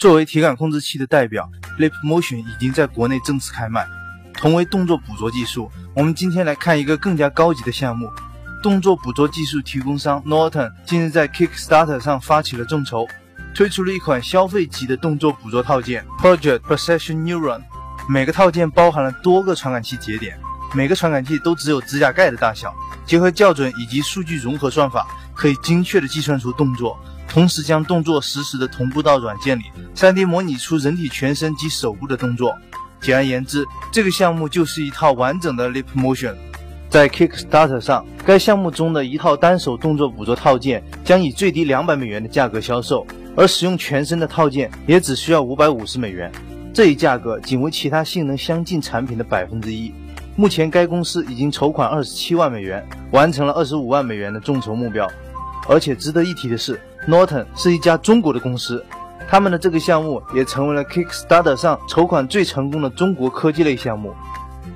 作为体感控制器的代表，Leap Motion 已经在国内正式开卖。同为动作捕捉技术，我们今天来看一个更加高级的项目。动作捕捉技术提供商 Norton 近日在 Kickstarter 上发起了众筹，推出了一款消费级的动作捕捉套件 Project Precision Neuron。每个套件包含了多个传感器节点，每个传感器都只有指甲盖的大小。结合校准以及数据融合算法，可以精确的计算出动作。同时将动作实时的同步到软件里，3D 模拟出人体全身及手部的动作。简而言之，这个项目就是一套完整的 Leap Motion。在 Kickstarter 上，该项目中的一套单手动作捕捉套件将以最低两百美元的价格销售，而使用全身的套件也只需要五百五十美元。这一价格仅为其他性能相近产品的百分之一。目前该公司已经筹款二十七万美元，完成了二十五万美元的众筹目标。而且值得一提的是。Norton 是一家中国的公司，他们的这个项目也成为了 Kickstarter 上筹款最成功的中国科技类项目。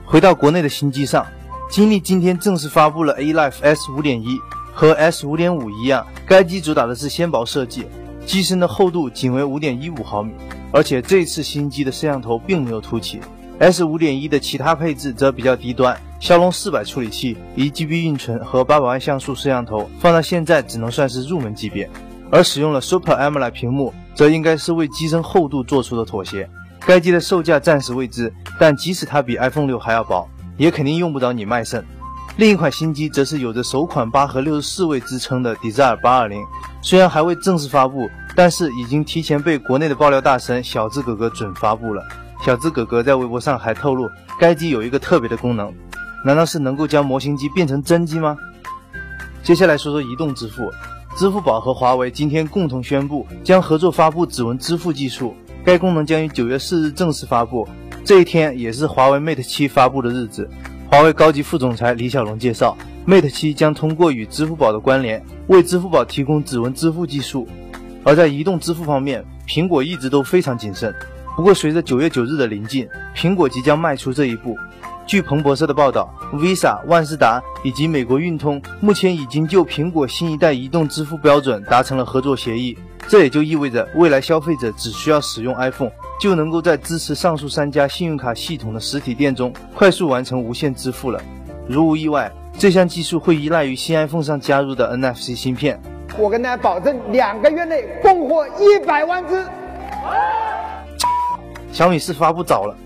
回到国内的新机上，金立今天正式发布了 A-Life S 五点一，和 S 五点五一样，该机主打的是纤薄设计，机身的厚度仅为五点一五毫米，而且这次新机的摄像头并没有凸起。S 五点一的其他配置则比较低端。骁龙四百处理器、一 GB 运存和八百万像素摄像头，放到现在只能算是入门级别。而使用了 Super AMOLED 屏幕，则应该是为机身厚度做出的妥协。该机的售价暂时未知，但即使它比 iPhone 六还要薄，也肯定用不着你卖肾。另一款新机则是有着首款八核六十四位之称的 Desire 八二零，虽然还未正式发布，但是已经提前被国内的爆料大神小智哥哥准发布了。小智哥哥在微博上还透露，该机有一个特别的功能。难道是能够将模型机变成真机吗？接下来说说移动支付，支付宝和华为今天共同宣布将合作发布指纹支付技术，该功能将于九月四日正式发布。这一天也是华为 Mate 七发布的日子。华为高级副总裁李小龙介绍，Mate 七将通过与支付宝的关联，为支付宝提供指纹支付技术。而在移动支付方面，苹果一直都非常谨慎。不过随着九月九日的临近，苹果即将迈出这一步。据彭博社的报道，Visa、万事达以及美国运通目前已经就苹果新一代移动支付标准达成了合作协议。这也就意味着，未来消费者只需要使用 iPhone，就能够在支持上述三家信用卡系统的实体店中快速完成无线支付了。如无意外，这项技术会依赖于新 iPhone 上加入的 NFC 芯片。我跟大家保证，两个月内供货一百万只。小米四发布早了。